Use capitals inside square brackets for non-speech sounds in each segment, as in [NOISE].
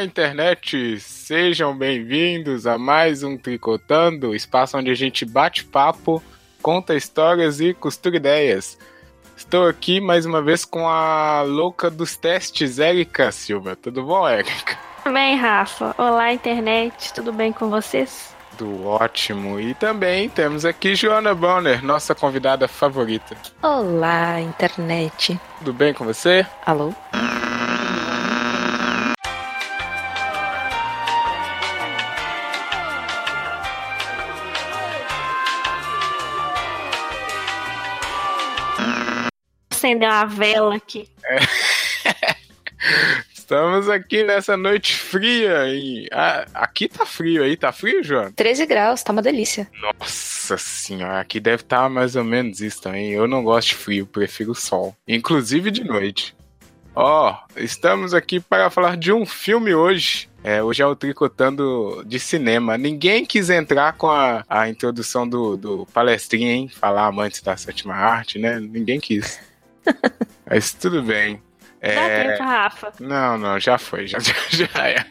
Olá, internet! Sejam bem-vindos a mais um Tricotando, espaço onde a gente bate papo, conta histórias e costura ideias. Estou aqui mais uma vez com a louca dos testes, Érica Silva. Tudo bom, Érica? Tudo bem, Rafa. Olá, internet. Tudo bem com vocês? Tudo ótimo. E também temos aqui Joana Bonner, nossa convidada favorita. Olá, internet. Tudo bem com você? Alô? Acender uma vela aqui. É. [LAUGHS] Estamos aqui nessa noite fria. E... Ah, aqui tá frio aí, tá frio, João? 13 graus, tá uma delícia. Nossa senhora, aqui deve estar tá mais ou menos isso também. Eu não gosto de frio, prefiro o sol. Inclusive de noite. Ó, oh, estamos aqui para falar de um filme hoje. É, hoje é o Tricotando de Cinema. Ninguém quis entrar com a, a introdução do, do palestrinho, hein? Falar amantes da sétima arte, né? Ninguém quis. [LAUGHS] Mas tudo bem. É... Dá tempo, Rafa. Não, não, já foi. Já, [LAUGHS] já, é.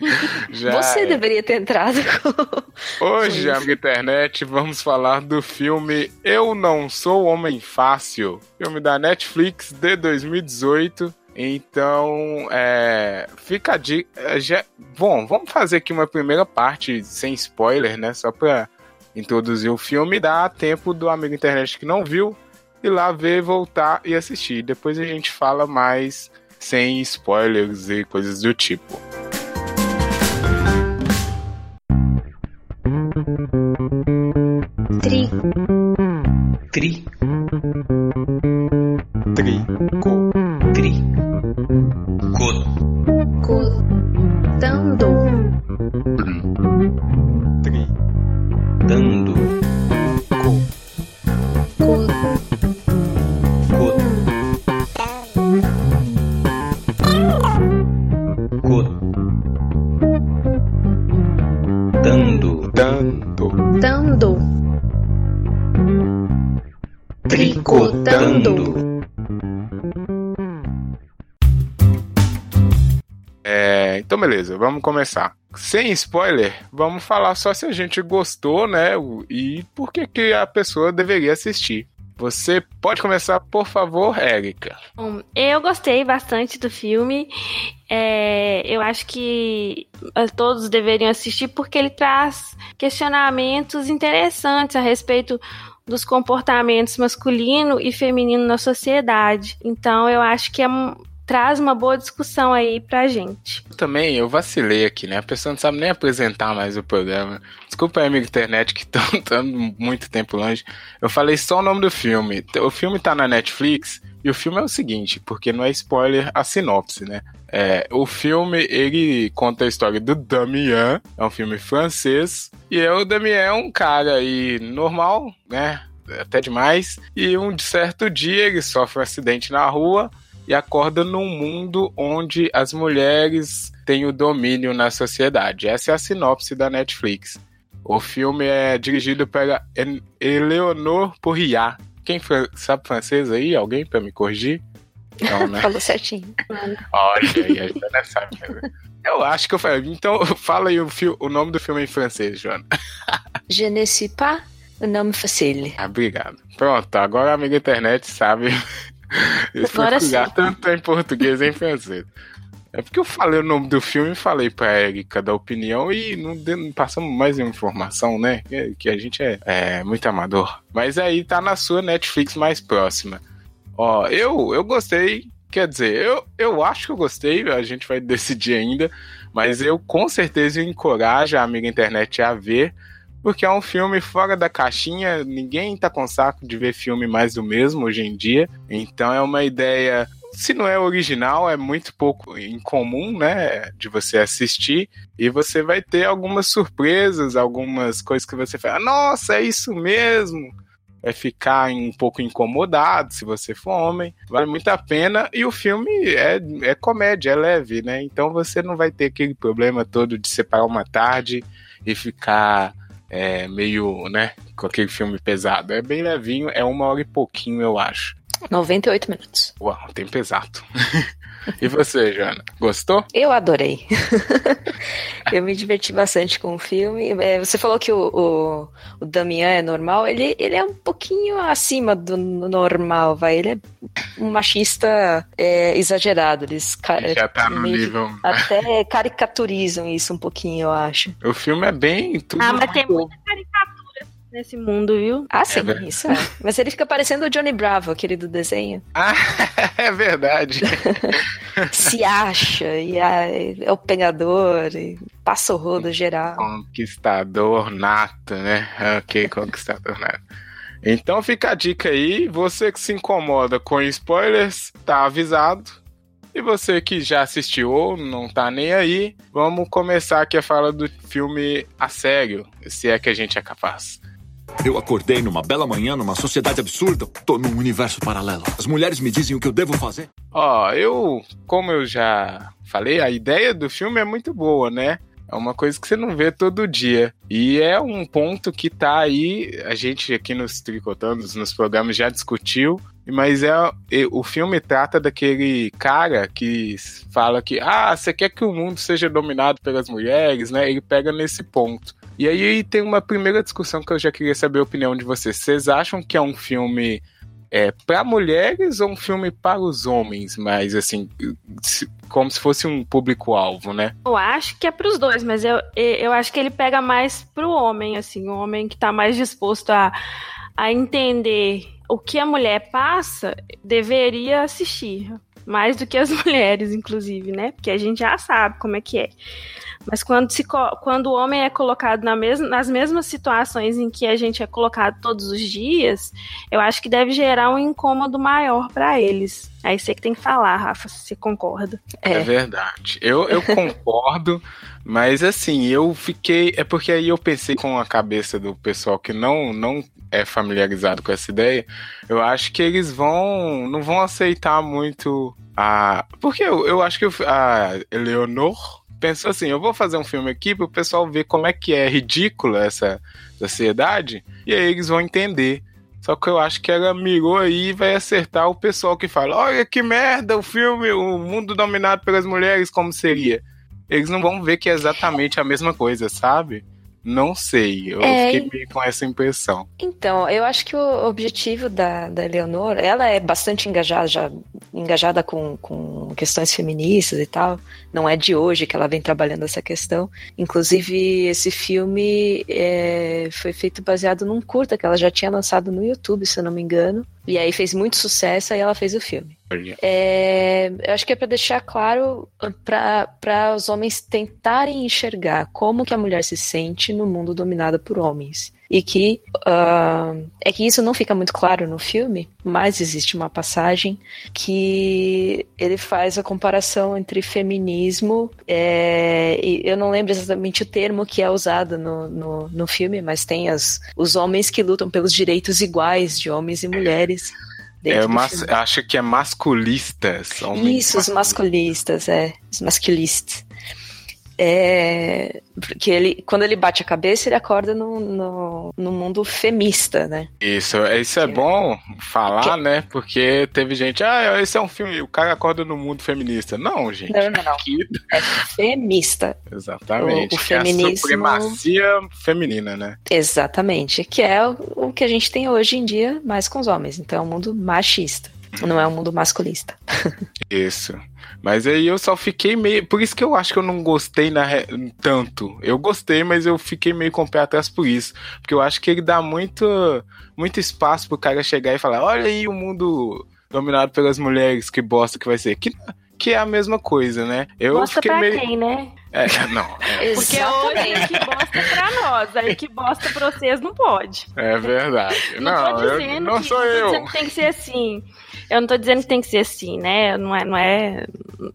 Já Você é. deveria ter entrado com... [LAUGHS] Hoje, amiga internet, vamos falar do filme Eu Não Sou Homem Fácil. Filme da Netflix de 2018. Então, é, fica a dica. É, já, bom, vamos fazer aqui uma primeira parte sem spoiler, né? Só pra introduzir o filme dar tempo do amigo internet que não viu ir lá ver, voltar e assistir. Depois a gente fala mais sem spoilers e coisas do tipo. Tri. Tri. Tri. Co. Tri. Co. Co. Tricotando. É, então beleza, vamos começar. Sem spoiler, vamos falar só se a gente gostou, né? E por que, que a pessoa deveria assistir. Você pode começar, por favor, Érica. Bom, eu gostei bastante do filme. É, eu acho que eh, todos deveriam assistir porque ele traz questionamentos interessantes a respeito dos comportamentos masculino e feminino na sociedade. Então, eu acho que é traz uma boa discussão aí pra gente. Também eu vacilei aqui, né? A pessoa não sabe nem apresentar mais o programa. Desculpa aí, amigo internet, que [LAUGHS] estão muito tempo longe. Eu falei só o nome do filme. O filme tá na Netflix e o filme é o seguinte, porque não é spoiler a sinopse, né? É, o filme, ele conta a história do Damien, é um filme francês, e o Damien é um cara aí normal, né? Até demais. E um certo dia ele sofre um acidente na rua e acorda num mundo onde as mulheres têm o domínio na sociedade. Essa é a sinopse da Netflix. O filme é dirigido pela Eleonore Poiriat. Quem sabe francês aí? Alguém para me corrigir? Não, né? [LAUGHS] Falou certinho. Olha aí, a Joana sabe. Eu acho que eu falei. Então, fala aí o, o nome do filme em francês, Joana. [LAUGHS] Je ne sais pas o nome facile. Ah, obrigado. Pronto, agora a amiga internet sabe sim. tanto em português e em francês. É porque eu falei o nome do filme e falei pra Erika da opinião e não, não passamos mais informação, né? Que, que a gente é, é, muito amador. Mas aí tá na sua Netflix mais próxima. Ó, eu, eu gostei. Quer dizer, eu, eu acho que eu gostei, a gente vai [LAUGHS] decidir ainda. Mas eu com certeza encorajo a amiga internet a ver porque é um filme fora da caixinha, ninguém tá com saco de ver filme mais do mesmo hoje em dia. Então é uma ideia, se não é original, é muito pouco incomum, né, de você assistir e você vai ter algumas surpresas, algumas coisas que você fala, nossa, é isso mesmo. É ficar um pouco incomodado se você for homem, vale muito a pena. E o filme é, é comédia, é leve, né? Então você não vai ter aquele problema todo de separar uma tarde e ficar é, meio, né, com aquele filme pesado. É bem levinho, é uma hora e pouquinho, eu acho. 98 minutos. Uau, tempo exato. [LAUGHS] E você, Joana? Gostou? Eu adorei. [LAUGHS] eu me diverti bastante com o filme. É, você falou que o, o, o Damian é normal. Ele, ele é um pouquinho acima do normal, vai. Ele é um machista é, exagerado. Eles já tá no nível. Até caricaturizam isso um pouquinho, eu acho. O filme é bem. Tudo ah, mas tem muita nesse mundo, viu? Ah, sim, é isso é. [LAUGHS] Mas ele fica parecendo o Johnny Bravo, aquele do desenho. Ah, [LAUGHS] é verdade. [LAUGHS] Se acha, e é o pegador, e passa o rodo geral. Conquistador nato, né? Ok, conquistador nato. Então fica a dica aí, você que se incomoda com spoilers, tá avisado. E você que já assistiu ou não tá nem aí, vamos começar aqui a falar do filme a sério, se é que a gente é capaz. Eu acordei numa bela manhã, numa sociedade absurda. Tô num universo paralelo. As mulheres me dizem o que eu devo fazer. Ó, oh, eu, como eu já falei, a ideia do filme é muito boa, né? É uma coisa que você não vê todo dia. E é um ponto que tá aí, a gente aqui nos Tricotando, nos programas já discutiu, mas é o filme trata daquele cara que fala que ah, você quer que o mundo seja dominado pelas mulheres, né? Ele pega nesse ponto. E aí tem uma primeira discussão que eu já queria saber a opinião de vocês. Vocês acham que é um filme é, para mulheres ou um filme para os homens, mas assim, como se fosse um público-alvo, né? Eu acho que é para os dois, mas eu, eu acho que ele pega mais para o homem, assim, o homem que está mais disposto a, a entender o que a mulher passa, deveria assistir. Mais do que as [LAUGHS] mulheres, inclusive, né? Porque a gente já sabe como é que é. Mas quando, se, quando o homem é colocado na mesma, nas mesmas situações em que a gente é colocado todos os dias, eu acho que deve gerar um incômodo maior para eles. Aí você que tem que falar, Rafa, se você concorda. É, é verdade. Eu, eu concordo, [LAUGHS] mas assim, eu fiquei. É porque aí eu pensei com a cabeça do pessoal que não, não é familiarizado com essa ideia. Eu acho que eles vão. não vão aceitar muito a. Porque eu, eu acho que a Eleonor pensou assim: eu vou fazer um filme aqui para o pessoal ver como é que é ridícula essa sociedade, e aí eles vão entender. Só que eu acho que ela mirou aí e vai acertar o pessoal que fala: olha que merda o filme, o mundo dominado pelas mulheres, como seria. Eles não vão ver que é exatamente a mesma coisa, sabe? Não sei, eu é, fiquei meio com essa impressão. Então, eu acho que o objetivo da, da Eleonor, ela é bastante engajada, já, engajada com, com questões feministas e tal. Não é de hoje que ela vem trabalhando essa questão. Inclusive, esse filme é, foi feito baseado num curta que ela já tinha lançado no YouTube, se eu não me engano. E aí fez muito sucesso, e ela fez o filme. É, eu acho que é para deixar claro para os homens tentarem enxergar como que a mulher se sente no mundo dominado por homens e que uh, é que isso não fica muito claro no filme, mas existe uma passagem que ele faz a comparação entre feminismo é, e eu não lembro exatamente o termo que é usado no, no, no filme, mas tem as, os homens que lutam pelos direitos iguais de homens e mulheres. É, mas, acho que é masculistas. Isso, os masculistas, é. Os masculistas. É, porque ele, quando ele bate a cabeça, ele acorda no, no, no mundo femista, né? Isso, isso é bom falar, que... né? Porque teve gente, ah, esse é um filme, o cara acorda no mundo feminista. Não, gente. Não, não, não. É femista. Exatamente. O, o feminismo... É a supremacia feminina, né? Exatamente. Que é o, o que a gente tem hoje em dia mais com os homens. Então é um mundo machista. Não é um mundo masculista. [LAUGHS] Isso. Mas aí eu só fiquei meio. Por isso que eu acho que eu não gostei na tanto. Eu gostei, mas eu fiquei meio com o pé atrás por isso. Porque eu acho que ele dá muito, muito espaço pro cara chegar e falar: olha aí o mundo dominado pelas mulheres, que bosta que vai ser. Que, que é a mesma coisa, né? Eu bosta fiquei pra meio... quem, né? É, não. É. [LAUGHS] Porque hoje é que bosta pra nós, aí que bosta pra vocês não pode. É verdade. Não, não tô dizendo eu, não que, sou eu. Que tem que ser assim. Eu não tô dizendo que tem que ser assim, né? Não é, não é.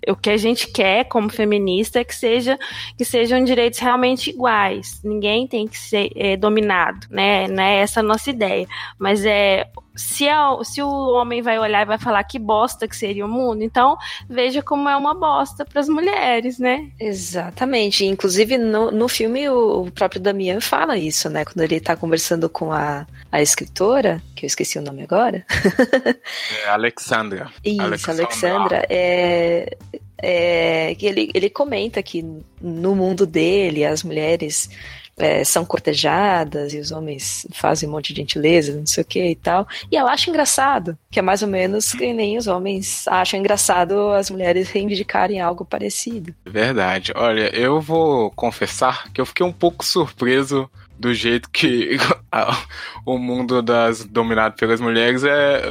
O que a gente quer como feminista é que, seja, que sejam direitos realmente iguais. Ninguém tem que ser é, dominado, né? Não é essa a nossa ideia. Mas é se, é, se o homem vai olhar e vai falar que bosta que seria o mundo, então veja como é uma bosta para as mulheres, né? Exatamente. Inclusive, no, no filme, o, o próprio Damian fala isso, né? Quando ele tá conversando com a, a escritora, que eu esqueci o nome agora. é Alexandra. Isso, Alexandra. Alexandra é, é, ele, ele comenta que no mundo dele, as mulheres é, são cortejadas e os homens fazem um monte de gentileza, não sei o que e tal. E ela acha engraçado, que é mais ou menos que nem os homens acham engraçado as mulheres reivindicarem algo parecido. Verdade. Olha, eu vou confessar que eu fiquei um pouco surpreso do jeito que [LAUGHS] o mundo das dominado pelas mulheres é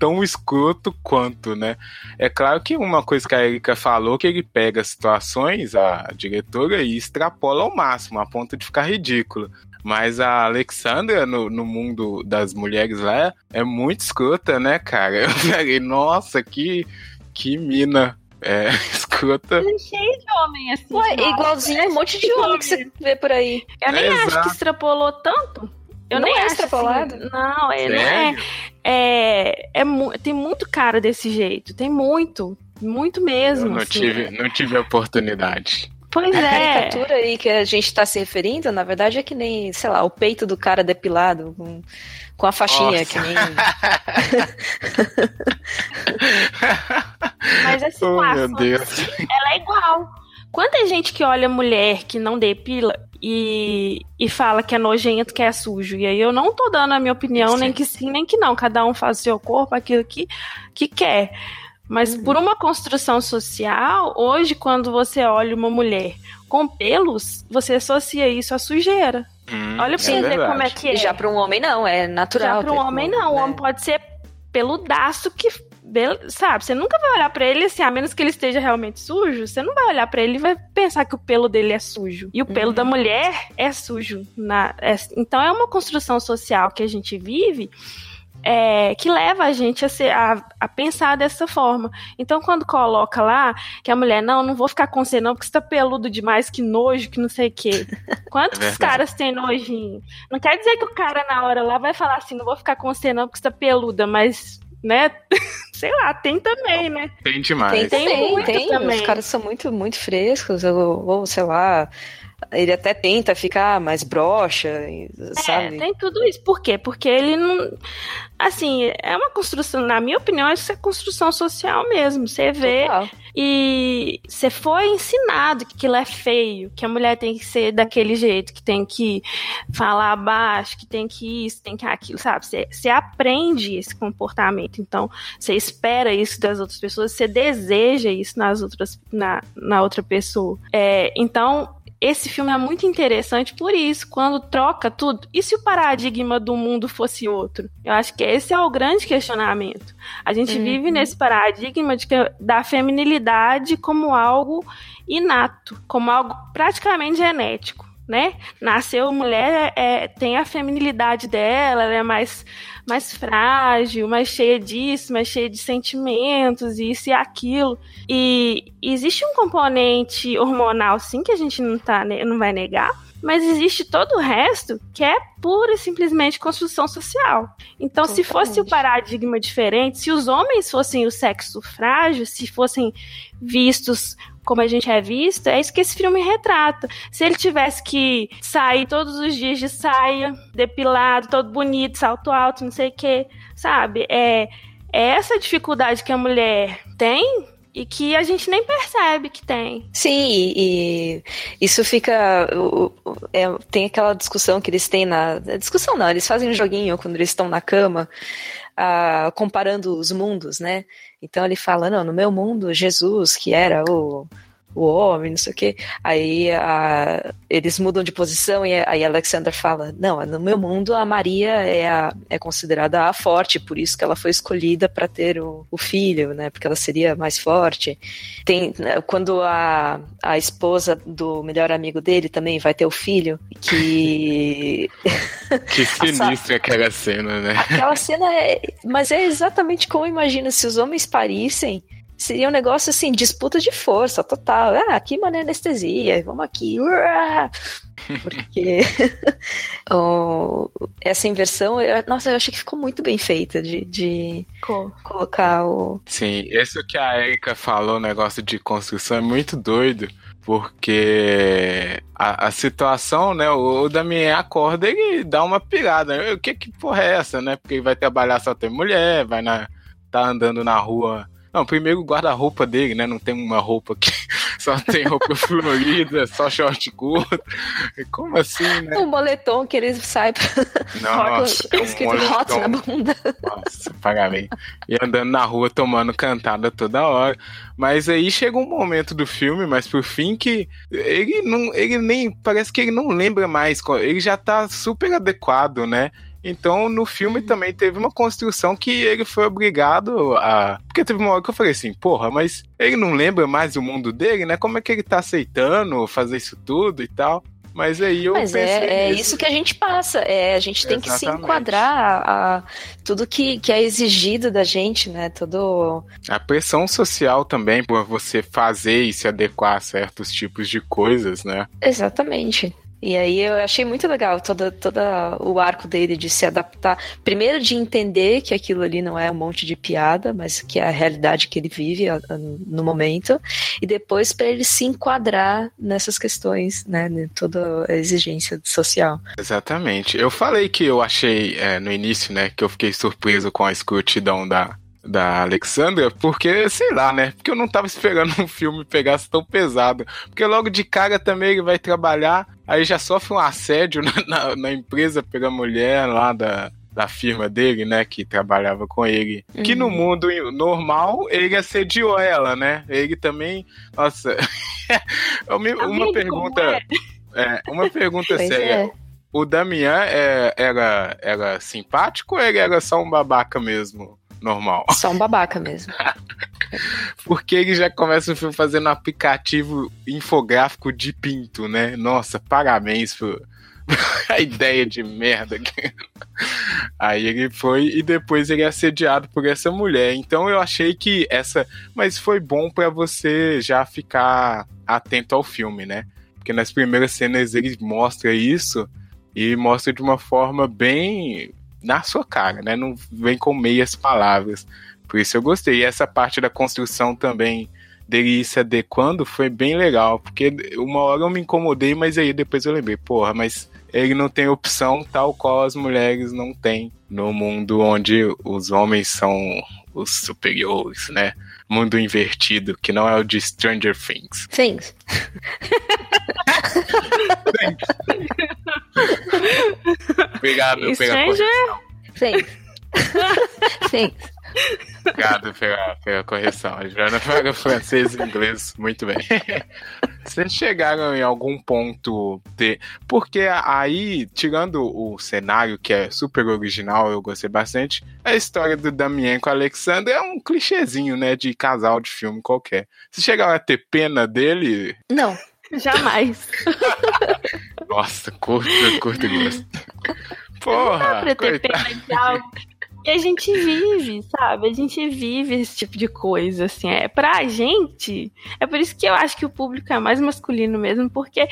tão escroto quanto, né? É claro que uma coisa que a Erika falou, que ele pega situações, a diretora, e extrapola ao máximo, a ponto de ficar ridículo. Mas a Alexandra, no, no mundo das mulheres lá, é muito escrota, né, cara? [LAUGHS] Eu falei, nossa, que, que mina é, [LAUGHS] escrota. É cheio de homem, assim. Ué, igualzinho um monte de homem que você vê por aí. Eu nem é, acho exato. que extrapolou tanto. Eu não nem é acho extrapolado. Assim, não, é, não é. é, é tem muito cara desse jeito. Tem muito. Muito mesmo. Eu não, assim. tive, não tive a oportunidade. Pois é. A caricatura aí que a gente está se referindo, na verdade, é que nem, sei lá, o peito do cara depilado com, com a faixinha, Nossa. que nem. [LAUGHS] [LAUGHS] Mas assim, oh, meu Deus. ela é igual. Quanta gente que olha mulher que não depila e, e fala que é nojento, que é sujo. E aí eu não tô dando a minha opinião, sim. nem que sim, nem que não. Cada um faz o seu corpo aquilo que, que quer. Mas uhum. por uma construção social, hoje, quando você olha uma mulher com pelos, você associa isso à sujeira. Hum, olha pra é você ver como é que é. Já para um homem, não, é natural. Já para um homem, não. O né? homem pode ser peludaço que sabe, você nunca vai olhar para ele assim, a menos que ele esteja realmente sujo, você não vai olhar para ele e vai pensar que o pelo dele é sujo. E o pelo uhum. da mulher é sujo. Na, é, então é uma construção social que a gente vive é, que leva a gente a, ser, a, a, pensar dessa forma. Então, quando coloca lá que a mulher, não, não vou ficar com você, não, porque você tá peludo demais, que nojo, que não sei o quê. [LAUGHS] Quantos é caras têm nojinho? Não quer dizer que o cara na hora lá vai falar assim, não vou ficar com você, não, porque você tá peluda, mas né? [LAUGHS] Sei lá, tem também, né? Tem demais. Tem, tem, tem. Também. Os caras são muito, muito frescos, ou, ou sei lá, ele até tenta ficar mais broxa, sabe? É, tem tudo isso. Por quê? Porque ele não. Assim, é uma construção, na minha opinião, isso é construção social mesmo. Você vê Total. e você foi ensinado que aquilo é feio, que a mulher tem que ser daquele jeito, que tem que falar baixo, que tem que isso, tem que aquilo, sabe? Você, você aprende esse comportamento. Então, você espera isso das outras pessoas, você deseja isso nas outras, na, na outra pessoa. É, então, esse filme é muito interessante por isso, quando troca tudo. E se o paradigma do mundo fosse outro? Eu acho que esse é o grande questionamento. A gente uhum. vive nesse paradigma de que, da feminilidade como algo inato, como algo praticamente genético né? Nasceu mulher, é, tem a feminilidade dela, ela é mais, mais frágil, mais cheia disso, mais cheia de sentimentos, isso e aquilo. E existe um componente hormonal, sim, que a gente não, tá, não vai negar, mas existe todo o resto que é pura e simplesmente construção social. Então, Totalmente. se fosse o paradigma diferente, se os homens fossem o sexo frágil, se fossem vistos como a gente é visto, é isso que esse filme retrata. Se ele tivesse que sair todos os dias de saia, depilado, todo bonito, salto alto, não sei o quê, sabe? É, é essa dificuldade que a mulher tem e que a gente nem percebe que tem. Sim, e isso fica. É, tem aquela discussão que eles têm na. Discussão não, eles fazem um joguinho quando eles estão na cama, uh, comparando os mundos, né? Então ele fala: não, no meu mundo, Jesus, que era o o homem, não sei o quê. Aí a, eles mudam de posição e aí Alexander fala: Não, no meu mundo a Maria é, a, é considerada a forte, por isso que ela foi escolhida para ter o, o, filho, né? Porque ela seria mais forte. Tem né, quando a, a esposa do melhor amigo dele também vai ter o filho, que. [LAUGHS] Que sinistra aquela cena, né? Aquela cena é. Mas é exatamente como imagina se os homens parissem seria um negócio assim, disputa de força total. Ah, aqui mané anestesia, vamos aqui. Porque [LAUGHS] oh, essa inversão, eu, nossa, eu achei que ficou muito bem feita de, de colocar o. Sim, isso que a Erika falou, o negócio de construção, é muito doido porque a, a, situação, né? O, o Damien acorda e dá uma pirada. O que que porra é essa, né? Porque ele vai trabalhar só tem mulher, vai na. tá andando na rua não, primeiro o guarda-roupa dele, né? Não tem uma roupa que [LAUGHS] só tem roupa [LAUGHS] florida, só short curto. Como assim, né? Um moletom que eles saem pra... Nossa, [LAUGHS] é um escrito hot na bunda. Nossa, pagamento. E andando na rua tomando cantada toda hora. Mas aí chega um momento do filme, mas por fim que ele não, ele nem parece que ele não lembra mais, ele já tá super adequado, né? Então, no filme uhum. também teve uma construção que ele foi obrigado a. Porque teve uma hora que eu falei assim, porra, mas ele não lembra mais o mundo dele, né? Como é que ele tá aceitando fazer isso tudo e tal? Mas aí eu Mas é, é, isso que a gente passa. É, a gente tem Exatamente. que se enquadrar a, a, tudo que, que é exigido da gente, né? Todo... A pressão social também por você fazer e se adequar a certos tipos de coisas, né? Exatamente. E aí eu achei muito legal todo, todo o arco dele de se adaptar. Primeiro de entender que aquilo ali não é um monte de piada, mas que é a realidade que ele vive no momento. E depois para ele se enquadrar nessas questões, né? Toda a exigência social. Exatamente. Eu falei que eu achei é, no início, né, que eu fiquei surpreso com a escrutidão da, da Alexandra, porque, sei lá, né? Porque eu não tava esperando [LAUGHS] um filme pegasse tão pesado. Porque logo de cara também ele vai trabalhar, aí já sofre um assédio [LAUGHS] na, na, na empresa pela mulher lá da, da firma dele, né, que trabalhava com ele, uhum. que no uhum. mundo normal ele assediou ela, né? Ele também, nossa, [LAUGHS] uma pergunta, é? é, uma pergunta séria. É. O Damian é, era, era simpático ou ele era só um babaca mesmo? Normal. [LAUGHS] Só um babaca mesmo. Porque ele já começa o filme fazendo um aplicativo infográfico de pinto, né? Nossa, parabéns por [LAUGHS] a ideia de merda. [LAUGHS] Aí ele foi e depois ele é assediado por essa mulher. Então eu achei que essa. Mas foi bom para você já ficar atento ao filme, né? Porque nas primeiras cenas ele mostra isso e mostra de uma forma bem na sua cara, né? Não vem com meias palavras. Por isso eu gostei. E essa parte da construção também dele se adequando foi bem legal, porque uma hora eu me incomodei, mas aí depois eu lembrei, porra, mas ele não tem opção tal qual as mulheres não têm no mundo onde os homens são os superiores, né? Mundo invertido, que não é o de Stranger Things. Things. obrigado Stranger Things. Things. Obrigado pela, pela correção. A Joana fala francês e inglês muito bem. [LAUGHS] Vocês chegaram em algum ponto de. Porque aí, tirando o cenário, que é super original, eu gostei bastante, a história do Damien com a Alexandra é um clichêzinho, né? De casal de filme qualquer. Vocês chegaram a ter pena dele? Não. Jamais. [LAUGHS] Nossa, curto, curto gosto. Porra! Não dá pra ter coitado. pena de algo e a gente vive, sabe? A gente vive esse tipo de coisa, assim. É pra gente. É por isso que eu acho que o público é mais masculino mesmo, porque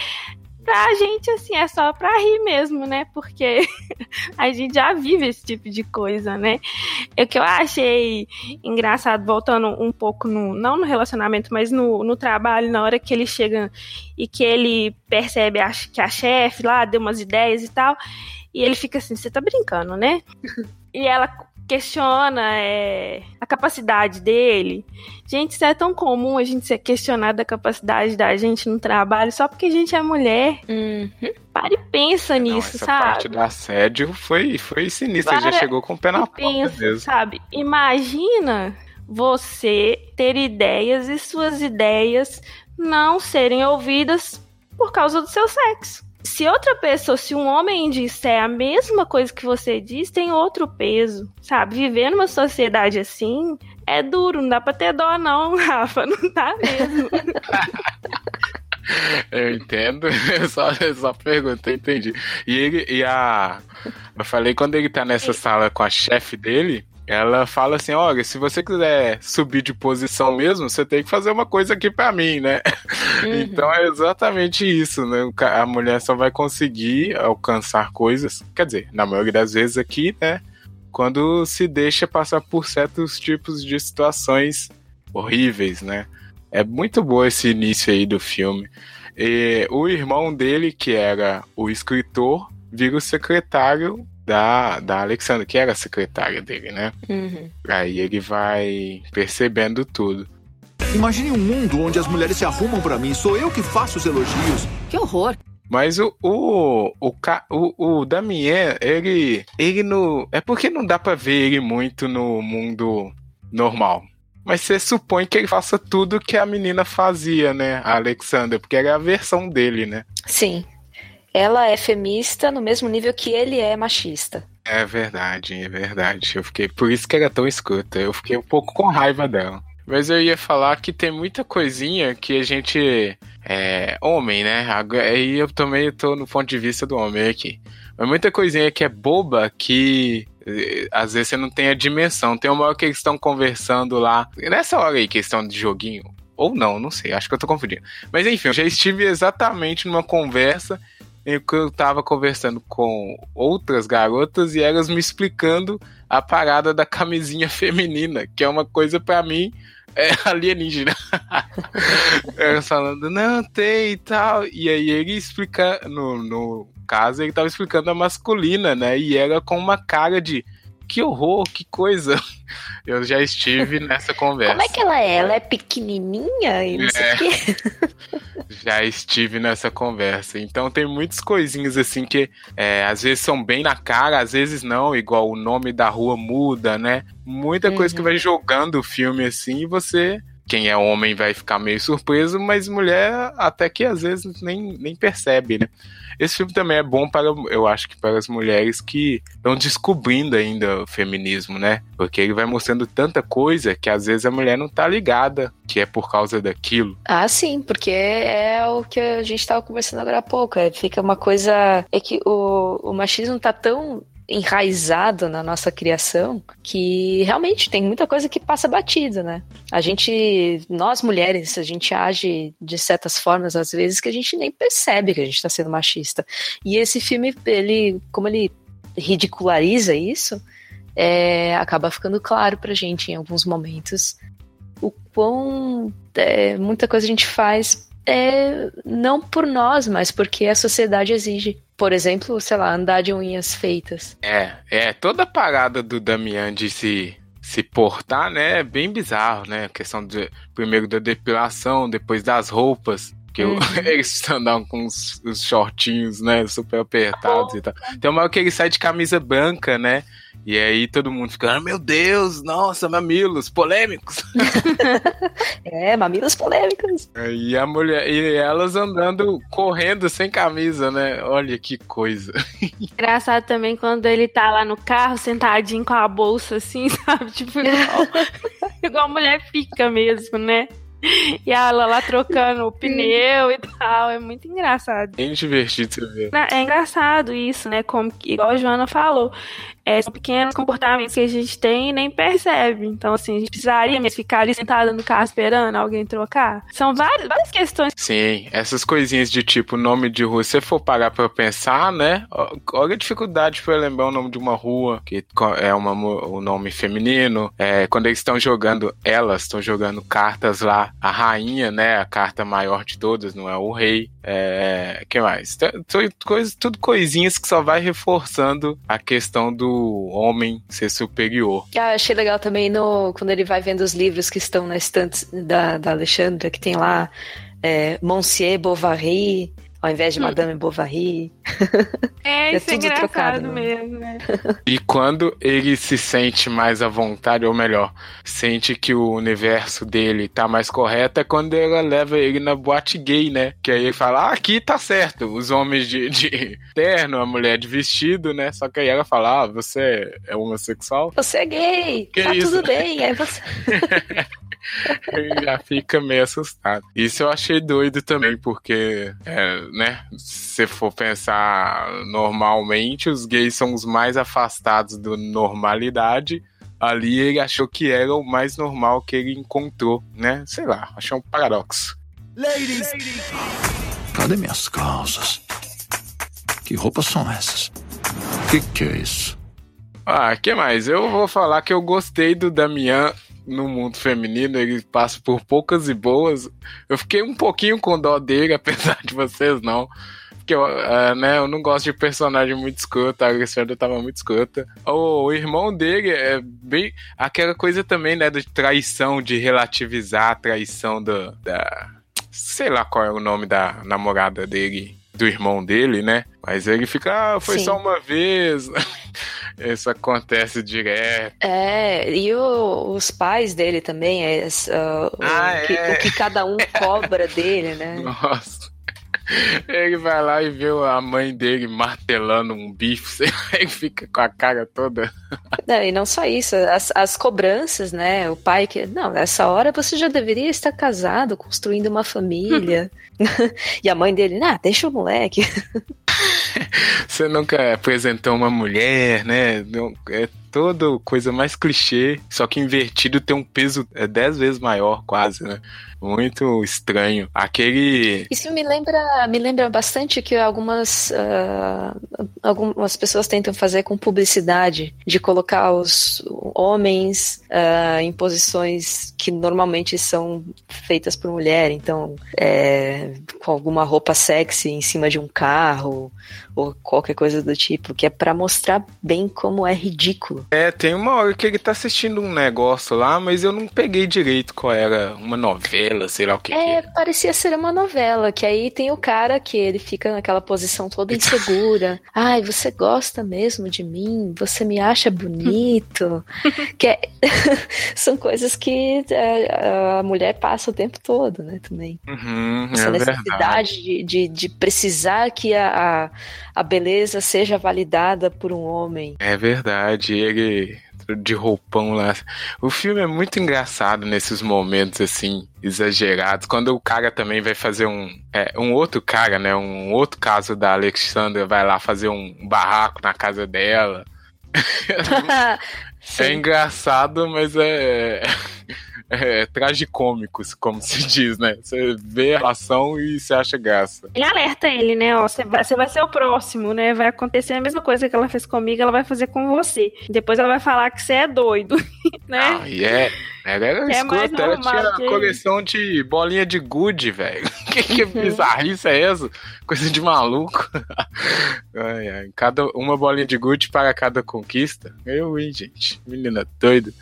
pra gente, assim, é só pra rir mesmo, né? Porque [LAUGHS] a gente já vive esse tipo de coisa, né? O que eu achei engraçado, voltando um pouco no. Não no relacionamento, mas no, no trabalho, na hora que ele chega e que ele percebe a, que a chefe lá deu umas ideias e tal. E ele fica assim, você tá brincando, né? [LAUGHS] e ela questiona é, a capacidade dele. Gente, isso é tão comum a gente ser questionado da capacidade da gente no trabalho só porque a gente é mulher. Uhum. Para e pensa Não, nisso, essa sabe? A parte do assédio foi, foi sinistra, Para já chegou com o pé na porta mesmo. Sabe? Imagina você ter ideias e suas ideias não serem ouvidas por causa do seu sexo se outra pessoa, se um homem disser a mesma coisa que você diz, tem outro peso, sabe? Viver numa sociedade assim é duro, não dá pra ter dó, não, [LAUGHS] Rafa, não dá mesmo. [LAUGHS] Eu entendo, [LAUGHS] eu só, eu só perguntei, entendi. E ele, e a. Eu falei, quando ele tá nessa sala com a chefe dele, ela fala assim: olha, se você quiser subir de posição mesmo, você tem que fazer uma coisa aqui para mim, né? Uhum. Então é exatamente isso, né? A mulher só vai conseguir alcançar coisas, quer dizer, na maioria das vezes aqui, né? Quando se deixa passar por certos tipos de situações horríveis, né? É muito bom esse início aí do filme. E o irmão dele, que era o escritor, vira o secretário da, da Alexandra, que era a secretária dele, né? Uhum. Aí ele vai percebendo tudo. Imagine um mundo onde as mulheres se arrumam para mim, sou eu que faço os elogios. Que horror! Mas o, o, o, o, o Damien, ele, ele no. É porque não dá pra ver ele muito no mundo normal. Mas você supõe que ele faça tudo que a menina fazia, né? A Alexandra, porque era a versão dele, né? Sim ela é feminista no mesmo nível que ele é machista. É verdade, é verdade. Eu fiquei por isso que ela é tão escuta. Eu fiquei um pouco com raiva dela. Mas eu ia falar que tem muita coisinha que a gente é homem, né? Aí eu também tô no ponto de vista do homem aqui. Mas muita coisinha que é boba que eh, às vezes você não tem a dimensão. Tem uma hora que eles estão conversando lá. Nessa hora aí, questão de joguinho. Ou não, não sei, acho que eu tô confundindo. Mas enfim, eu já estive exatamente numa conversa que eu tava conversando com outras garotas e elas me explicando a parada da camisinha [LAUGHS] feminina, que é uma coisa para mim é [LAUGHS] alienígena. [LAUGHS] elas falando, não, tem e tal. E aí ele explica, no, no caso, ele tava explicando a masculina, né? E era com uma cara de que horror, que coisa. [LAUGHS] Eu já estive nessa conversa. Como é que ela é? Ela é pequenininha e não é. sei o quê? [LAUGHS] Já estive nessa conversa. Então tem muitas coisinhas assim que é, às vezes são bem na cara, às vezes não, igual o nome da rua muda, né? Muita uhum. coisa que vai jogando o filme assim e você quem é homem vai ficar meio surpreso, mas mulher até que às vezes nem, nem percebe, né? Esse filme também é bom para, eu acho que para as mulheres que estão descobrindo ainda o feminismo, né? Porque ele vai mostrando tanta coisa que às vezes a mulher não tá ligada que é por causa daquilo. Ah, sim, porque é o que a gente estava conversando agora há pouco. É, fica uma coisa. É que o, o machismo tá tão enraizado na nossa criação que realmente tem muita coisa que passa batido, né? A gente, nós mulheres, a gente age de certas formas às vezes que a gente nem percebe que a gente está sendo machista. E esse filme, ele, como ele ridiculariza isso, é, acaba ficando claro pra gente em alguns momentos o quão é, muita coisa a gente faz é, não por nós, mas porque a sociedade exige. Por exemplo, sei lá, andar de unhas feitas. É, é, toda a parada do Damian de se, se portar, né, é bem bizarro, né? A questão de, primeiro da depilação, depois das roupas. Que uhum. [LAUGHS] eles andam com os, os, shortinhos, né? Super apertados oh. e tal. Tem uma hora que ele sai de camisa branca, né? E aí todo mundo fica, ah, meu Deus, nossa, mamilos polêmicos. [LAUGHS] é, mamilos polêmicos. E a mulher, e elas andando, correndo sem camisa, né? Olha que coisa. [LAUGHS] Engraçado também quando ele tá lá no carro, sentadinho com a bolsa assim, sabe? Tipo, igual, igual a mulher fica mesmo, né? [LAUGHS] E ela lá trocando o pneu e tal. É muito engraçado. É divertido você ver. É engraçado isso, né? Como, igual a Joana falou. É, são pequenos comportamentos que a gente tem e nem percebe. Então, assim, a gente precisaria mesmo ficar ali sentada no carro esperando alguém trocar. São várias, várias questões. Sim, essas coisinhas de tipo nome de rua, se for parar pra pensar, né? Olha a dificuldade pra lembrar o nome de uma rua, que é uma, o nome feminino. É, quando eles estão jogando, elas estão jogando cartas lá, a rainha, né? A carta maior de todas, não é o rei. É, que mais? Tudo coisinhas que só vai reforçando a questão do homem ser superior. Ah, achei legal também no, quando ele vai vendo os livros que estão na estante da, da Alexandra, que tem lá é, Monsieur Bovary, ao invés de hum. Madame Bovary. [LAUGHS] É, é isso é tudo trocado mesmo, né? E quando ele se sente mais à vontade, ou melhor, sente que o universo dele tá mais correto, é quando ela leva ele na boate gay, né? Que aí ele fala, ah, aqui tá certo, os homens de, de terno, a mulher de vestido, né? Só que aí ela fala, ah, você é homossexual? Você é gay, que tá isso? tudo bem, aí você... [LAUGHS] já fica meio assustado. Isso eu achei doido também, porque, é, né, se for pensar normalmente, os gays são os mais afastados da normalidade, ali ele achou que era o mais normal que ele encontrou, né? Sei lá, achou um paradoxo. Ladies! Cadê minhas calças? Que roupas são essas? Que que é isso? Ah, que mais? Eu vou falar que eu gostei do Damian no mundo feminino, ele passa por poucas e boas. Eu fiquei um pouquinho com dó dele, [LAUGHS] apesar de vocês não. Porque eu, uh, né, eu não gosto de personagem muito escrota, a Alessandra tava muito escrota. O, o, irmão dele é bem. aquela coisa também, né, de traição, de relativizar a traição do, da. Sei lá qual é o nome da namorada dele, do irmão dele, né? Mas ele fica, ah, foi Sim. só uma vez. [LAUGHS] Isso acontece direto. É, e o, os pais dele também, é, uh, ah, o, que, é. o que cada um cobra dele, né? [LAUGHS] Nossa. Ele vai lá e vê a mãe dele martelando um bife, ele fica com a cara toda. Não, e não só isso, as, as cobranças, né? O pai que. Não, nessa hora você já deveria estar casado, construindo uma família. [LAUGHS] e a mãe dele, ah, deixa o moleque. Você nunca apresentou uma mulher, né? É toda coisa mais clichê, só que invertido tem um peso é, dez vezes maior, quase, né? Muito estranho. Aquele. Isso me lembra, me lembra bastante que algumas, uh, algumas pessoas tentam fazer com publicidade, de colocar os homens uh, em posições que normalmente são feitas por mulher, então é, com alguma roupa sexy em cima de um carro ou qualquer coisa do tipo, que é para mostrar bem como é ridículo. É, tem uma hora que ele tá assistindo um negócio lá, mas eu não peguei direito qual era, uma novela, sei lá o que. É, que parecia ser uma novela, que aí tem o cara que ele fica naquela posição toda insegura. [LAUGHS] Ai, você gosta mesmo de mim? Você me acha bonito? [LAUGHS] que é... [LAUGHS] são coisas que é, a mulher passa o tempo todo, né, também. Uhum, Essa é necessidade de, de, de, precisar que a, a a beleza seja validada por um homem. É verdade, ele de roupão lá. O filme é muito engraçado nesses momentos assim exagerados. Quando o cara também vai fazer um é, um outro cara, né, um outro caso da Alexandra vai lá fazer um barraco na casa dela. [LAUGHS] é engraçado, mas é é, tragicômicos, como se diz, né? Você vê a ação e você acha graça. Ele alerta ele, né? Ó, você vai, você vai ser o próximo, né? Vai acontecer a mesma coisa que ela fez comigo, ela vai fazer com você. Depois ela vai falar que você é doido, [LAUGHS] né? Ah, e é. Ela era é escrota, ela tinha a coleção de bolinha de gude, velho. [LAUGHS] que, que bizarrice é essa? Coisa de maluco. [LAUGHS] ai, ai. Cada, uma bolinha de gude para cada conquista. Eu, hein, gente. Menina doida.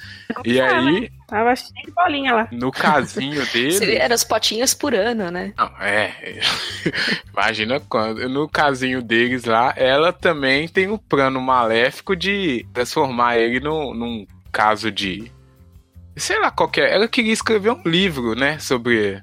E aí, Tava cheio de bolinha lá. No casinho [LAUGHS] dele. Eram os potinhos por ano, né? Não, é. Imagina quando. No casinho deles lá, ela também tem o um plano maléfico de transformar ele no, num caso de. Sei lá qualquer. Ela queria escrever um livro, né? Sobre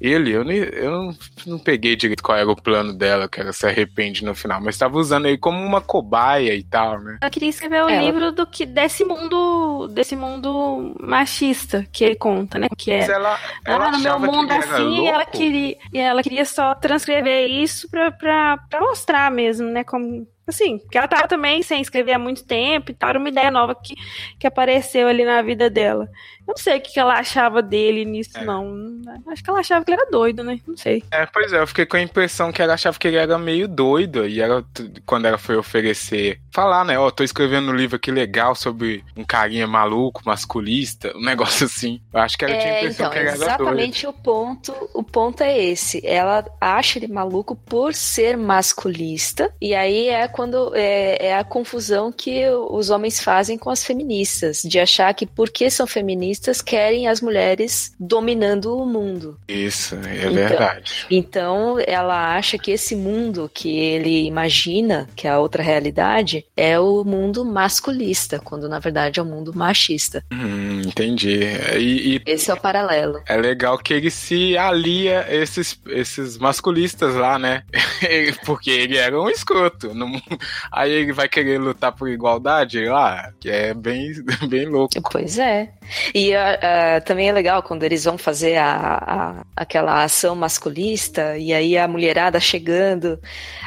ele, eu, nem, eu não, não, peguei direito qual era o plano dela, que ela se arrepende no final, mas estava usando ele como uma cobaia e tal, né? Eu queria escrever o é. livro do que desse mundo, desse mundo machista que ele conta, né? Que é, ela, ela ah, no meu mundo assim, ela queria, e ela queria só transcrever isso pra, pra, pra mostrar mesmo, né? Como Assim, porque ela tava também sem escrever há muito tempo e tal, era uma ideia nova que, que apareceu ali na vida dela. Eu não sei o que ela achava dele nisso, é. não. Acho que ela achava que ele era doido, né? Não sei. É, pois é, eu fiquei com a impressão que ela achava que ele era meio doido. E ela, quando ela foi oferecer, falar, né? Ó, oh, tô escrevendo um livro aqui legal sobre um carinha maluco, masculista, um [LAUGHS] negócio assim. Eu acho que ela é, tinha a impressão então, que ele era doido. Exatamente o ponto, o ponto é esse. Ela acha ele maluco por ser masculista. E aí é quando é, é a confusão que os homens fazem com as feministas, de achar que porque são feministas querem as mulheres dominando o mundo. Isso, é então, verdade. Então ela acha que esse mundo que ele imagina, que é a outra realidade, é o mundo masculista, quando na verdade é o mundo machista. Hum, entendi. E, e, esse é o paralelo. É legal que ele se alia esses, esses masculistas lá, né? [LAUGHS] porque ele era um escroto no mundo [LAUGHS] Aí ele vai querer lutar por igualdade lá, que é bem, [LAUGHS] bem louco. Pois é. E uh, também é legal quando eles vão fazer a, a, aquela ação masculista e aí a mulherada chegando.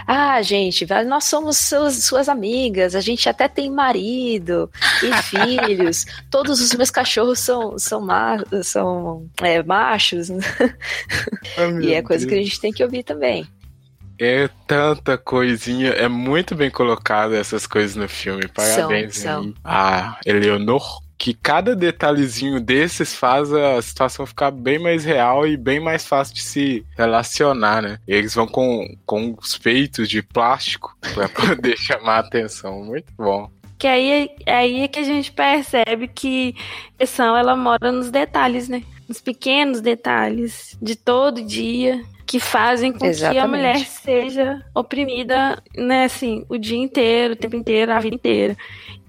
Ah, gente, nós somos suas, suas amigas, a gente até tem marido e [LAUGHS] filhos. Todos os meus cachorros são, são, ma são é, machos. Oh, e é coisa Deus. que a gente tem que ouvir também. É tanta coisinha, é muito bem colocado essas coisas no filme. Parabéns são, são. a Eleonor que cada detalhezinho desses faz a situação ficar bem mais real e bem mais fácil de se relacionar, né? Eles vão com, com os peitos de plástico [LAUGHS] para poder chamar a atenção. Muito bom. Que aí, aí é que a gente percebe que a questão ela mora nos detalhes, né? Nos pequenos detalhes de todo dia que fazem com Exatamente. que a mulher seja oprimida, né, assim, o dia inteiro, o tempo inteiro, a vida inteira.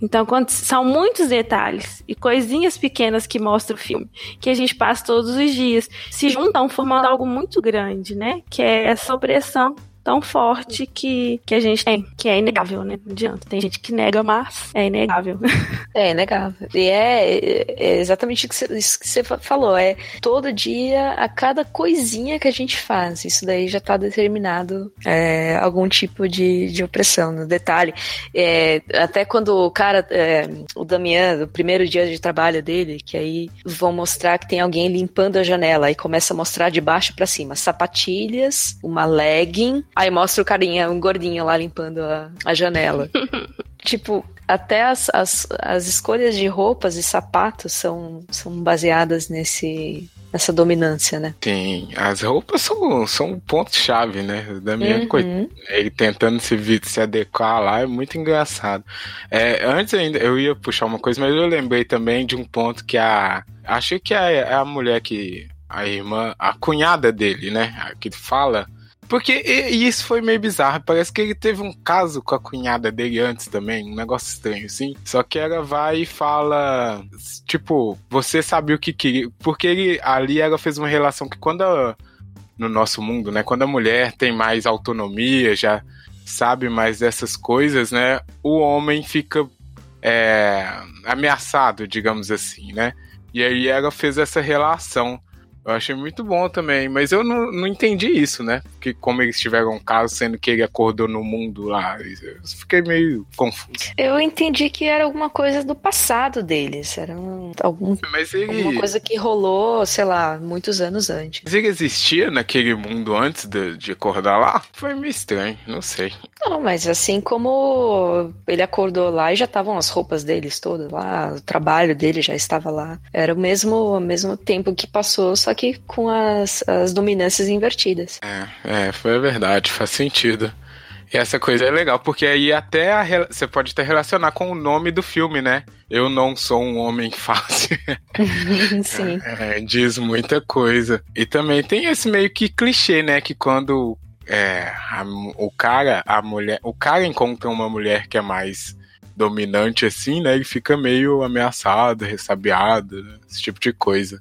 Então, quando, são muitos detalhes e coisinhas pequenas que mostra o filme, que a gente passa todos os dias, se juntam formando algo muito grande, né? Que é essa opressão tão forte que, que a gente tem, que é inegável, né? Não adianta. Tem gente que nega, mas é inegável. [LAUGHS] É inegável. E é, é exatamente isso que você falou. É todo dia, a cada coisinha que a gente faz. Isso daí já está determinado é, algum tipo de, de opressão. No detalhe, é, até quando o cara, é, o Damian, o primeiro dia de trabalho dele, que aí vão mostrar que tem alguém limpando a janela. e começa a mostrar de baixo para cima sapatilhas, uma legging Aí mostra o carinha, um gordinho lá limpando a, a janela. [LAUGHS] tipo, até as, as, as escolhas de roupas e sapatos são, são baseadas nesse, nessa dominância, né? Sim, as roupas são, são um ponto-chave, né? Da minha uhum. coisa. Ele tentando se, se adequar lá é muito engraçado. É, antes ainda, eu ia puxar uma coisa, mas eu lembrei também de um ponto que a. Acho que é, é a mulher que. A irmã, a cunhada dele, né? Que fala porque e, isso foi meio bizarro. Parece que ele teve um caso com a cunhada dele antes também. Um negócio estranho, assim. Só que ela vai e fala. Tipo, você sabia o que queria. Porque ele, ali ela fez uma relação que quando. A, no nosso mundo, né? Quando a mulher tem mais autonomia, já sabe mais dessas coisas, né? O homem fica é, ameaçado, digamos assim, né? E aí ela fez essa relação. Eu achei muito bom também, mas eu não, não entendi isso, né? Que como eles tiveram um caso, sendo que ele acordou no mundo lá. Eu fiquei meio confuso. Eu entendi que era alguma coisa do passado deles. Era um, algum, mas ele... alguma coisa que rolou, sei lá, muitos anos antes. Mas ele existia naquele mundo antes de, de acordar lá? Foi meio estranho, não sei. Não, mas assim como ele acordou lá e já estavam as roupas deles todas lá, o trabalho dele já estava lá. Era o mesmo, o mesmo tempo que passou, só que com as, as dominâncias invertidas. É, é, foi verdade, faz sentido. E essa coisa é legal, porque aí até a, você pode até relacionar com o nome do filme, né? Eu não sou um homem [LAUGHS] fácil. [LAUGHS] Sim. É, é, diz muita coisa. E também tem esse meio que clichê, né? Que quando é, a, o cara, a mulher, o cara encontra uma mulher que é mais dominante assim, né? Ele fica meio ameaçado, ressabiado, esse tipo de coisa.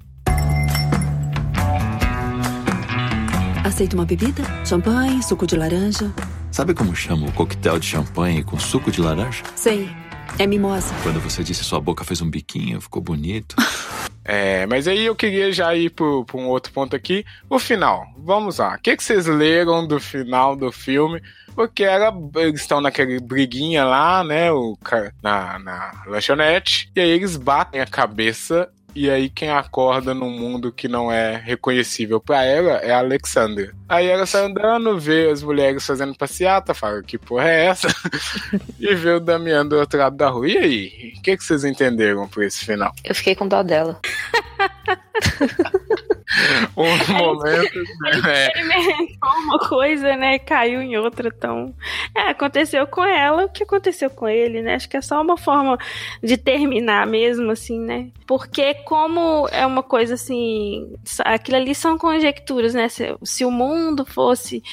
Aceita uma bebida? Champanhe, suco de laranja? Sabe como chama o coquetel de champanhe com suco de laranja? Sei. É mimosa. Quando você disse sua boca fez um biquinho, ficou bonito. [LAUGHS] É, mas aí eu queria já ir para um outro ponto aqui. O final. Vamos lá. O que, que vocês leram do final do filme? Porque era, eles estão naquela briguinha lá, né? O, na, na lanchonete. E aí eles batem a cabeça e aí quem acorda num mundo que não é reconhecível para ela é a Alexandra. Aí ela sai andando, vê as mulheres fazendo passeata, fala, que porra é essa? [LAUGHS] e vê o Damião do outro lado da rua. E aí? O que, que vocês entenderam por esse final? Eu fiquei com dó dela. [LAUGHS] um momento. [LAUGHS] Né? Experimentou uma coisa, né? Caiu em outra. Então, é, aconteceu com ela o que aconteceu com ele, né? Acho que é só uma forma de terminar mesmo, assim, né? Porque, como é uma coisa assim. Aquilo ali são conjecturas, né? Se, se o mundo fosse.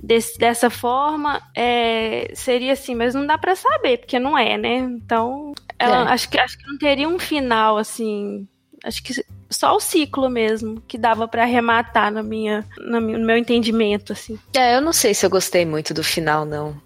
Desse, dessa forma, é, seria assim, mas não dá para saber, porque não é, né? Então, ela, é. acho, que, acho que não teria um final assim. Acho que só o ciclo mesmo, que dava para arrematar na minha, no meu entendimento, assim. É, eu não sei se eu gostei muito do final, não.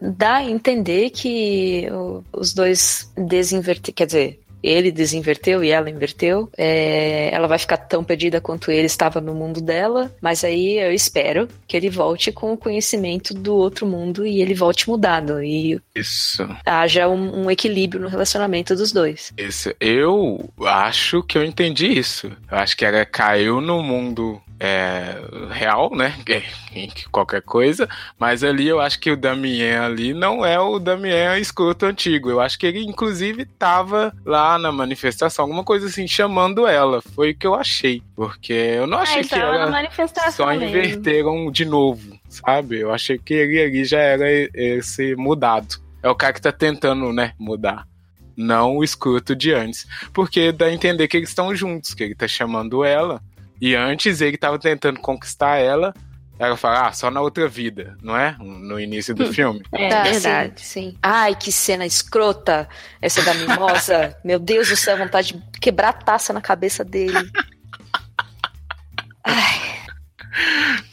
Dá a entender que os dois desinverter, quer dizer, ele desinverteu e ela inverteu. É, ela vai ficar tão perdida quanto ele estava no mundo dela, mas aí eu espero que ele volte com o conhecimento do outro mundo e ele volte mudado e isso haja um, um equilíbrio no relacionamento dos dois. Isso, eu acho que eu entendi isso. Eu acho que ela caiu no mundo é, real, né? Em qualquer coisa, mas ali eu acho que o Damien ali não é o Damien escuto antigo. Eu acho que ele, inclusive, tava lá na manifestação, alguma coisa assim, chamando ela. Foi o que eu achei. Porque eu não achei é, que ela só inverteram de novo, sabe? Eu achei que ele ali já era esse mudado. É o cara que tá tentando, né, mudar não o escuto de antes. Porque dá a entender que eles estão juntos, que ele tá chamando ela e antes ele tava tentando conquistar ela. Ela fala, ah, só na outra vida, não é? No início do filme. É, tá, verdade, sim, sim. Ai, que cena escrota essa da mimosa. [LAUGHS] Meu Deus do céu, vontade de quebrar a taça na cabeça dele. Ai. [LAUGHS]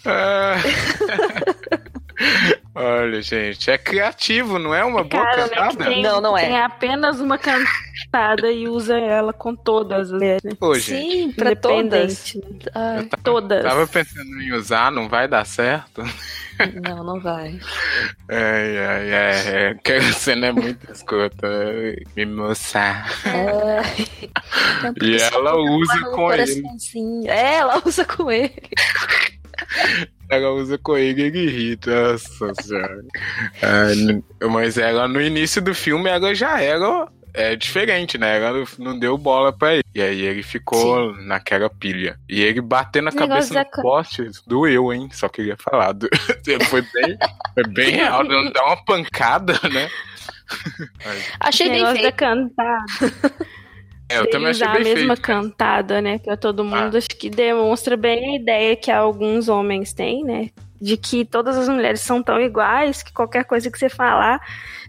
Ah. [LAUGHS] Olha, gente, é criativo, não é uma boa Cara, cantada? Tem, não, não é. Tem apenas uma cantada e usa ela com todas as né? Pô, Sim, pra todas. Ai, tava, todas. Tava pensando em usar, não vai dar certo. Não, não vai. Ai, ai, ai, é, aquela cena é muito escrota. Me moçar. É. e ela usa com ele. É, ela usa com ele. Ela usa com ele e ele irrita. Nossa senhora. É, mas ela, no início do filme, ela já era é, diferente, né? Ela não deu bola pra ele. E aí ele ficou Sim. naquela pilha. E ele batendo a cabeça no é... poste, doeu, hein? Só queria falar. Do... [LAUGHS] foi bem, foi bem real. Dá uma pancada, né? Achei bem feito. da cantada. É, eu também bem a mesma feito, cantada, né, para todo mundo, ah. acho que demonstra bem a ideia que alguns homens têm, né, de que todas as mulheres são tão iguais que qualquer coisa que você falar,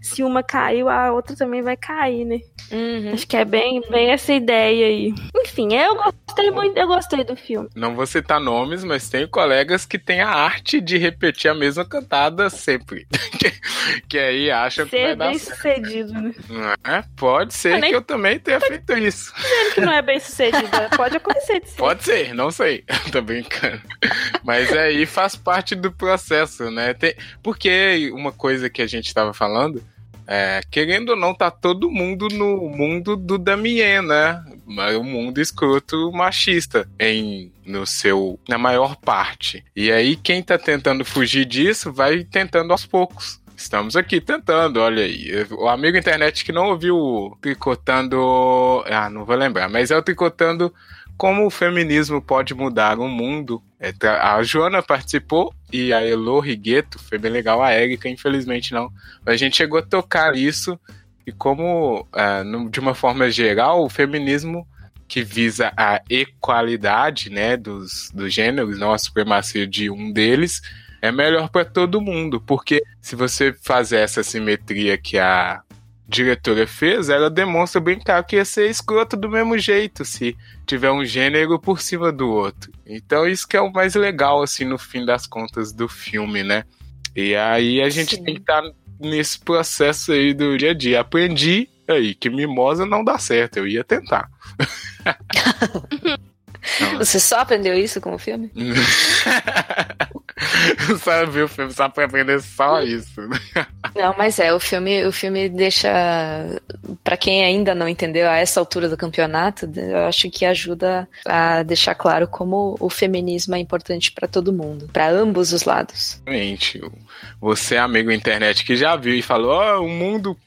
se uma caiu, a outra também vai cair, né? Uhum. Acho que é bem, bem essa ideia aí. Enfim, eu gostei muito, eu gostei do filme. Não vou citar nomes, mas tenho colegas que têm a arte de repetir a mesma cantada sempre. [LAUGHS] que, aí acham que vai dar bem certo. sucedido, né? É, pode ser que eu também tenha feito isso. Dizendo que não é bem sucedido, pode acontecer de [LAUGHS] ser. Pode ser, não sei. [LAUGHS] Tô brincando. Mas aí faz parte do processo, né? Tem, porque uma coisa que a gente estava falando é, querendo ou não, tá todo mundo no mundo do Damien, né? O mundo escroto machista em no seu na maior parte. E aí quem tá tentando fugir disso vai tentando aos poucos. Estamos aqui tentando, olha aí. O amigo internet que não ouviu tricotando. Ah, não vou lembrar, mas é o tricotando como o feminismo pode mudar o mundo. É, a Joana participou e a Elo Rigueto, foi bem legal. A Erika, infelizmente, não. A gente chegou a tocar isso e como, uh, de uma forma geral, o feminismo que visa a equalidade né, dos, dos gêneros, não a supremacia de um deles, é melhor para todo mundo, porque se você fazer essa simetria que a diretora fez, ela demonstra bem claro que ia ser escroto do mesmo jeito se tiver um gênero por cima do outro. Então isso que é o mais legal, assim, no fim das contas do filme, né? E aí a gente Sim. tem que estar tá nesse processo aí do dia a dia. Aprendi aí que mimosa não dá certo, eu ia tentar. [LAUGHS] Você só aprendeu isso com o filme? [LAUGHS] [LAUGHS] só viu o filme só pra aprender só isso. Não, mas é, o filme, o filme deixa. para quem ainda não entendeu a essa altura do campeonato, eu acho que ajuda a deixar claro como o feminismo é importante para todo mundo, para ambos os lados. Realmente. Você, amigo internet, que já viu e falou: oh, o mundo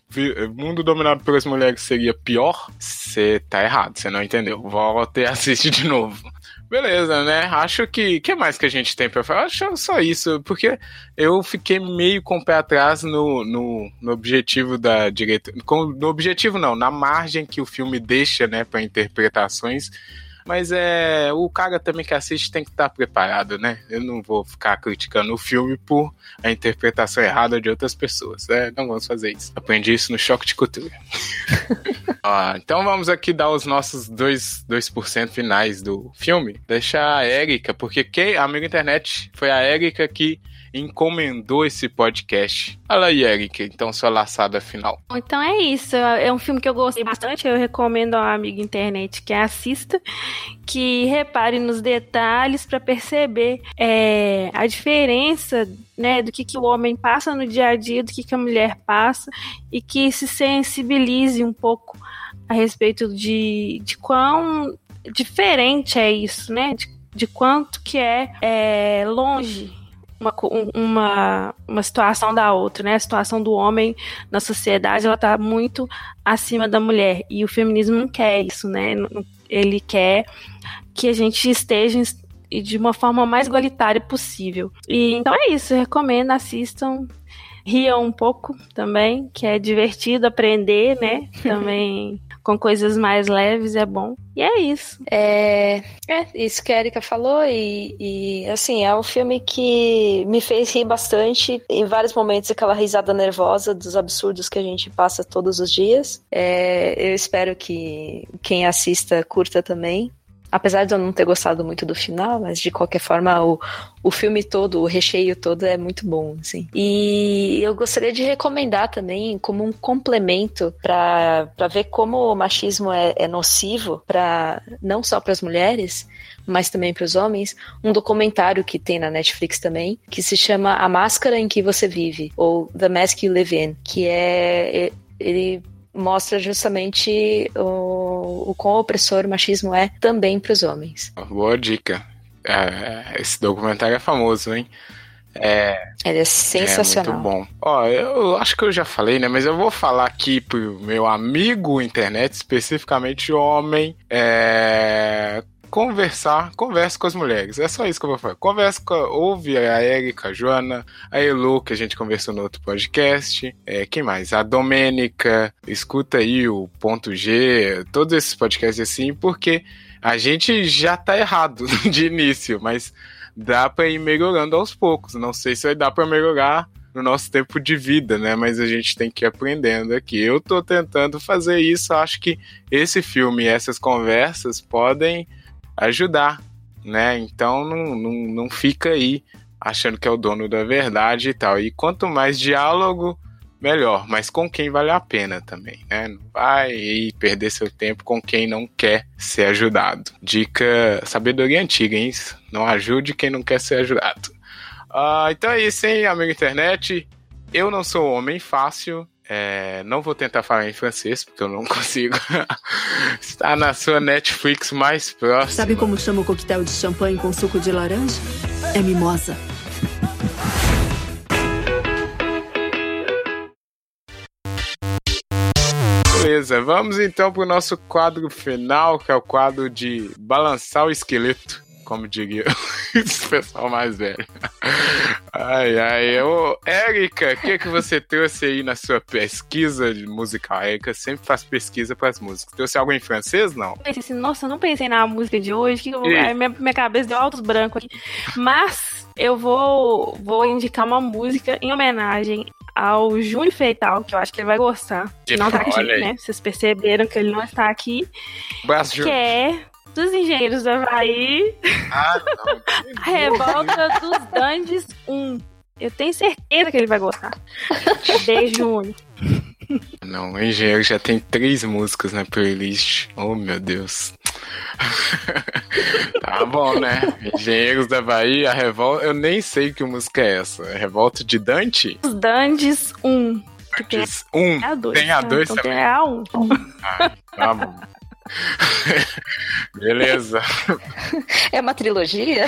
mundo dominado pelas mulheres seria pior, você tá errado, você não entendeu. Volta e assiste de novo. Beleza, né? Acho que. que mais que a gente tem pra falar? Acho só isso, porque eu fiquei meio com o pé atrás no, no, no objetivo da direita. No objetivo, não, na margem que o filme deixa, né, para interpretações. Mas é o cara também que assiste tem que estar preparado, né? Eu não vou ficar criticando o filme por a interpretação errada de outras pessoas, né? Não vamos fazer isso. Aprendi isso no Choque de Cultura. [LAUGHS] ah, então vamos aqui dar os nossos 2%, 2 finais do filme. Deixar a Érica, porque quem, a amiga internet foi a Érica que encomendou esse podcast. Fala aí, Eric, então sua laçada final. Então é isso. É um filme que eu gostei bastante. Eu recomendo ao amigo internet que assista, que repare nos detalhes para perceber é, a diferença né, do que, que o homem passa no dia a dia, do que, que a mulher passa, e que se sensibilize um pouco a respeito de, de quão diferente é isso, né? De, de quanto que é, é longe uma, uma, uma situação da outra, né? A situação do homem na sociedade, ela tá muito acima da mulher. E o feminismo não quer isso, né? Ele quer que a gente esteja de uma forma mais igualitária possível. E então é isso, eu recomendo, assistam, riam um pouco também, que é divertido aprender, né? [LAUGHS] Também com coisas mais leves é bom. E é isso. É, é isso que a Erika falou, e, e assim, é um filme que me fez rir bastante. Em vários momentos, aquela risada nervosa dos absurdos que a gente passa todos os dias. É, eu espero que quem assista curta também. Apesar de eu não ter gostado muito do final, mas de qualquer forma o, o filme todo, o recheio todo é muito bom, assim. E eu gostaria de recomendar também como um complemento para ver como o machismo é, é nocivo para não só para as mulheres, mas também para os homens, um documentário que tem na Netflix também, que se chama A Máscara em que você vive, ou The Mask You Live In, que é ele mostra justamente o, o quão opressor o machismo é também para os homens. Boa dica. É, esse documentário é famoso, hein? É, Ele é sensacional. É muito bom. Ó, eu acho que eu já falei, né? Mas eu vou falar aqui pro meu amigo internet, especificamente homem, é, conversar, converse com as mulheres. É só isso que eu vou falar. Converse com, ouve a Erika, a Joana, a Elu, que a gente conversou no outro podcast. É, quem mais? A Domênica, escuta aí o ponto G, todos esses podcasts assim, porque a gente já tá errado [LAUGHS] de início, mas dá para ir melhorando aos poucos. Não sei se vai dar para melhorar no nosso tempo de vida, né? Mas a gente tem que ir aprendendo aqui. Eu tô tentando fazer isso, acho que esse filme e essas conversas podem ajudar, né? Então não, não, não fica aí achando que é o dono da verdade e tal. E quanto mais diálogo, melhor, mas com quem vale a pena também, né? Não vai perder seu tempo com quem não quer ser ajudado. Dica sabedoria antiga, hein? Não ajude quem não quer ser ajudado. Uh, então é isso, hein, amigo internet. Eu não sou homem fácil, é, não vou tentar falar em francês, porque eu não [LAUGHS] consigo. Está na sua Netflix mais próxima. Sabe como chama o coquetel de champanhe com suco de laranja? É mimosa. Beleza, vamos então para o nosso quadro final, que é o quadro de balançar o esqueleto como diria [LAUGHS] esse pessoal mais velho. Ai, ai. Ô, Érica, o que, que você trouxe aí na sua pesquisa de musical? A Érica sempre faz pesquisa para as músicas. Trouxe algo em francês, não? Pensei assim, nossa, eu não pensei na música de hoje, que eu, minha, minha cabeça deu altos brancos aqui. Mas eu vou, vou indicar uma música em homenagem ao Júnior Feital, que eu acho que ele vai gostar. De não tá aqui, né? Vocês perceberam que ele não está aqui. Braço que é dos Engenheiros do Havaí. Ah, não. [LAUGHS] a Revolta dos Dandes 1. Eu tenho certeza que ele vai gostar. Beijo, Não, o Engenheiro já tem três músicas na playlist. Oh, meu Deus. [LAUGHS] tá bom, né? Engenheiros da Bahia, a Revolta. Eu nem sei que música é essa. É Revolta de Dante? Os Dantes 1. Dantes 1. É a 2. Tem a 2 então também. Tem a 1. Ah, tá bom. [LAUGHS] Beleza. É uma trilogia?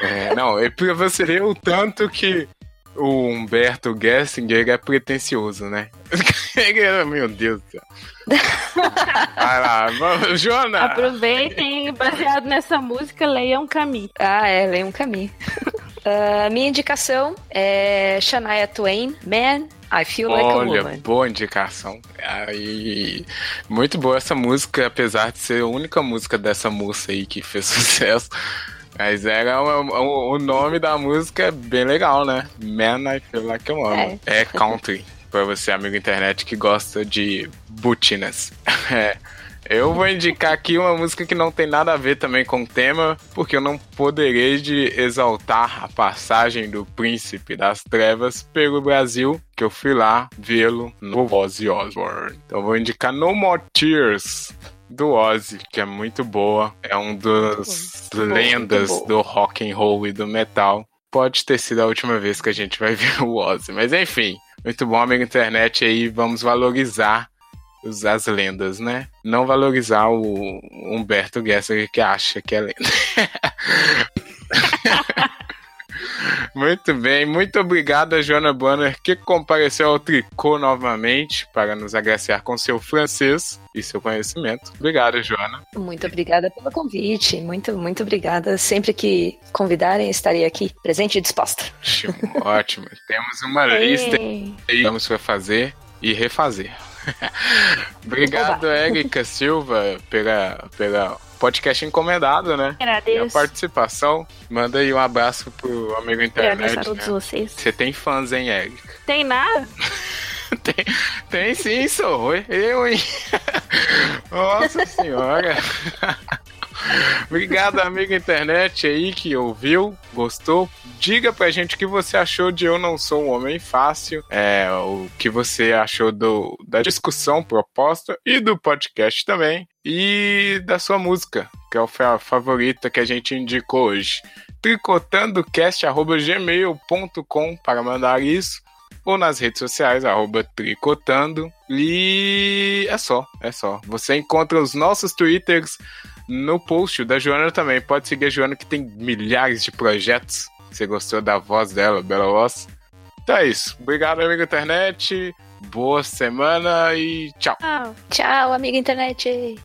É, não, é pra você ver o tanto que o Humberto Gessinger é pretencioso, né? [LAUGHS] Meu Deus do céu. Vai lá, Joana! Aproveitem baseado nessa música, leiam Camille. Ah, é, leiam Camille. Uh, minha indicação é Shania Twain, Man, I Feel Like Olha, a Woman. boa indicação. Aí, muito boa essa música, apesar de ser a única música dessa moça aí que fez [LAUGHS] sucesso. Mas era o, o nome da música é bem legal, né? Man, I Feel Like a Woman. É, é country, pra você, amigo internet, que gosta de butinas. [LAUGHS] É. Eu vou indicar aqui uma música que não tem nada a ver também com o tema, porque eu não poderei de exaltar a passagem do Príncipe das Trevas pelo Brasil, que eu fui lá vê-lo no Ozzy Osbourne. Então eu vou indicar No More Tears, do Ozzy, que é muito boa. É um dos muito lendas bom, do rock and roll e do metal. Pode ter sido a última vez que a gente vai [LAUGHS] ver o Ozzy, mas enfim, muito bom, amigo internet aí, vamos valorizar as lendas, né? Não valorizar o Humberto Gessler que acha que é lenda. [LAUGHS] Muito bem, muito obrigado a Joana Banner que compareceu ao Tricô novamente para nos agraciar com seu francês e seu conhecimento. Obrigado, Joana. Muito obrigada pelo convite, muito, muito obrigada. Sempre que convidarem, estarei aqui, presente e disposta. Ótimo, [LAUGHS] temos uma lista que vamos fazer e refazer. [LAUGHS] Obrigado, Érica Silva, pela, pela podcast encomendado, né? Agradeço. A participação. Manda aí um abraço pro amigo internet. Agradeço a todos né? vocês. Você tem fãs, hein, Érica? Tem nada? [LAUGHS] tem, tem sim, sou. Eu, hein? [LAUGHS] Nossa senhora. [LAUGHS] Obrigado, amigo internet aí que ouviu, gostou. Diga pra gente o que você achou de Eu Não Sou um Homem Fácil, é, o que você achou do, da discussão proposta e do podcast também, e da sua música, que é a favorita que a gente indicou hoje. tricotandocast.gmail.com para mandar isso ou nas redes sociais, arroba tricotando. E é só, é só. Você encontra os nossos twitters no post da Joana também. Pode seguir a Joana que tem milhares de projetos. Você gostou da voz dela, bela voz? Então é isso. Obrigado, amigo internet. Boa semana e tchau. Tchau, amigo internet.